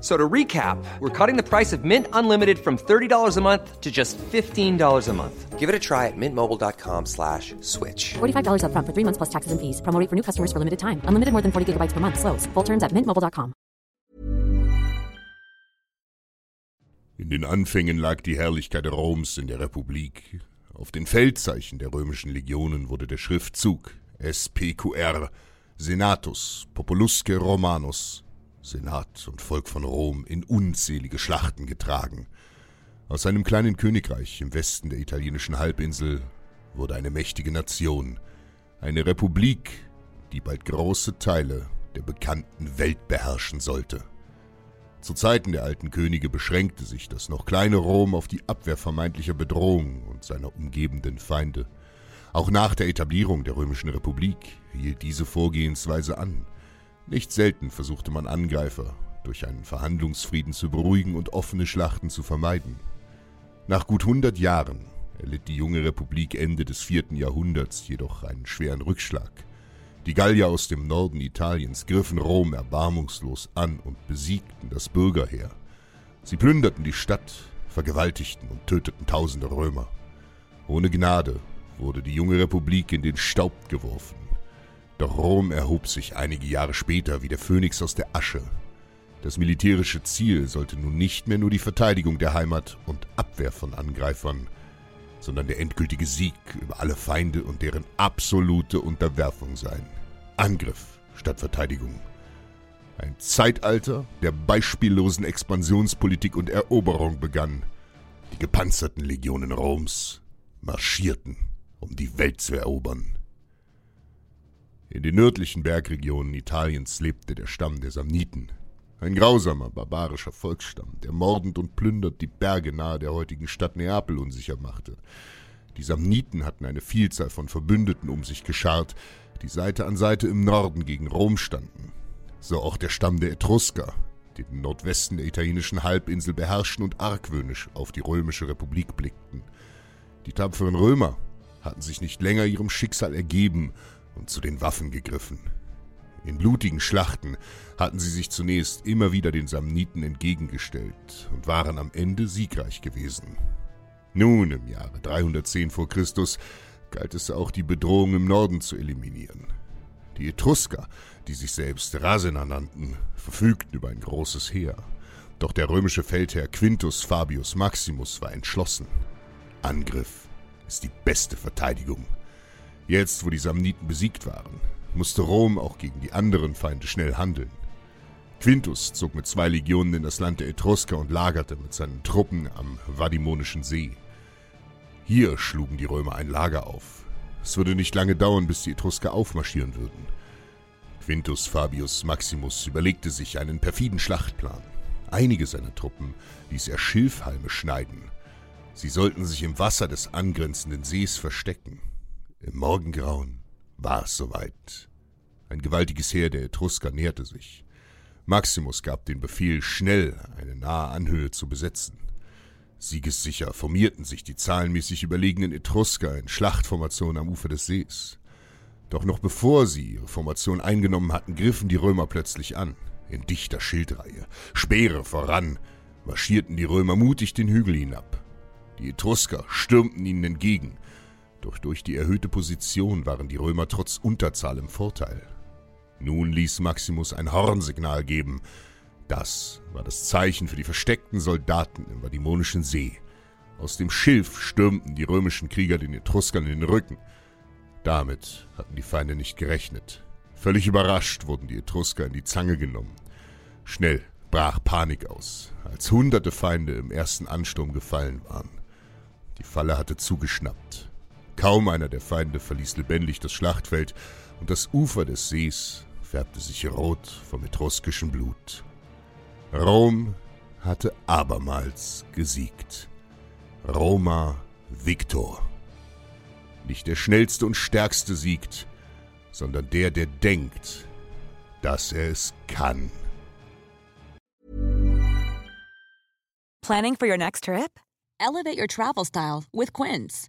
So to recap, we're cutting the price of Mint Unlimited from $30 a month to just $15 a month. Give it a try at mintmobile.com slash switch. $45 upfront for three months plus taxes and fees. Promo rate for new customers for limited time. Unlimited more than 40 gigabytes per month. Slows. Full terms at mintmobile.com. In den Anfängen lag die Herrlichkeit Roms in der Republik. Auf den Feldzeichen der römischen Legionen wurde der Schriftzug SPQR Senatus Populusque Romanus Senat und Volk von Rom in unzählige Schlachten getragen. Aus einem kleinen Königreich im Westen der italienischen Halbinsel wurde eine mächtige Nation, eine Republik, die bald große Teile der bekannten Welt beherrschen sollte. Zu Zeiten der alten Könige beschränkte sich das noch kleine Rom auf die Abwehr vermeintlicher Bedrohung und seiner umgebenden Feinde. Auch nach der Etablierung der römischen Republik hielt diese Vorgehensweise an. Nicht selten versuchte man Angreifer durch einen Verhandlungsfrieden zu beruhigen und offene Schlachten zu vermeiden. Nach gut hundert Jahren erlitt die junge Republik Ende des vierten Jahrhunderts jedoch einen schweren Rückschlag. Die Gallier aus dem Norden Italiens griffen Rom erbarmungslos an und besiegten das Bürgerheer. Sie plünderten die Stadt, vergewaltigten und töteten tausende Römer. Ohne Gnade wurde die junge Republik in den Staub geworfen. Doch Rom erhob sich einige Jahre später wie der Phönix aus der Asche. Das militärische Ziel sollte nun nicht mehr nur die Verteidigung der Heimat und Abwehr von Angreifern, sondern der endgültige Sieg über alle Feinde und deren absolute Unterwerfung sein. Angriff statt Verteidigung. Ein Zeitalter der beispiellosen Expansionspolitik und Eroberung begann. Die gepanzerten Legionen Roms marschierten, um die Welt zu erobern. In den nördlichen Bergregionen Italiens lebte der Stamm der Samniten, ein grausamer, barbarischer Volksstamm, der mordend und plündert die Berge nahe der heutigen Stadt Neapel unsicher machte. Die Samniten hatten eine Vielzahl von Verbündeten um sich geschart, die Seite an Seite im Norden gegen Rom standen. So auch der Stamm der Etrusker, die den Nordwesten der italienischen Halbinsel beherrschten und argwöhnisch auf die römische Republik blickten. Die tapferen Römer hatten sich nicht länger ihrem Schicksal ergeben und zu den Waffen gegriffen. In blutigen Schlachten hatten sie sich zunächst immer wieder den Samniten entgegengestellt und waren am Ende siegreich gewesen. Nun, im Jahre 310 vor Christus, galt es auch, die Bedrohung im Norden zu eliminieren. Die Etrusker, die sich selbst Rasena nannten, verfügten über ein großes Heer. Doch der römische Feldherr Quintus Fabius Maximus war entschlossen. Angriff ist die beste Verteidigung. Jetzt, wo die Samniten besiegt waren, musste Rom auch gegen die anderen Feinde schnell handeln. Quintus zog mit zwei Legionen in das Land der Etrusker und lagerte mit seinen Truppen am Vadimonischen See. Hier schlugen die Römer ein Lager auf. Es würde nicht lange dauern, bis die Etrusker aufmarschieren würden. Quintus Fabius Maximus überlegte sich einen perfiden Schlachtplan. Einige seiner Truppen ließ er Schilfhalme schneiden. Sie sollten sich im Wasser des angrenzenden Sees verstecken. Im Morgengrauen war es soweit. Ein gewaltiges Heer der Etrusker näherte sich. Maximus gab den Befehl, schnell eine nahe Anhöhe zu besetzen. Siegessicher formierten sich die zahlenmäßig überlegenen Etrusker in Schlachtformation am Ufer des Sees. Doch noch bevor sie ihre Formation eingenommen hatten, griffen die Römer plötzlich an. in dichter Schildreihe, Speere voran, marschierten die Römer mutig den Hügel hinab. Die Etrusker stürmten ihnen entgegen, doch durch die erhöhte Position waren die Römer trotz Unterzahl im Vorteil. Nun ließ Maximus ein Hornsignal geben. Das war das Zeichen für die versteckten Soldaten im Vadimonischen See. Aus dem Schilf stürmten die römischen Krieger den Etruskern in den Rücken. Damit hatten die Feinde nicht gerechnet. Völlig überrascht wurden die Etrusker in die Zange genommen. Schnell brach Panik aus, als hunderte Feinde im ersten Ansturm gefallen waren. Die Falle hatte zugeschnappt. Kaum einer der Feinde verließ lebendig das Schlachtfeld, und das Ufer des Sees färbte sich rot vom etruskischen Blut. Rom hatte abermals gesiegt. Roma Victor. Nicht der schnellste und stärkste siegt, sondern der, der denkt, dass er es kann. Planning for your next trip? Elevate your travel style with Quince.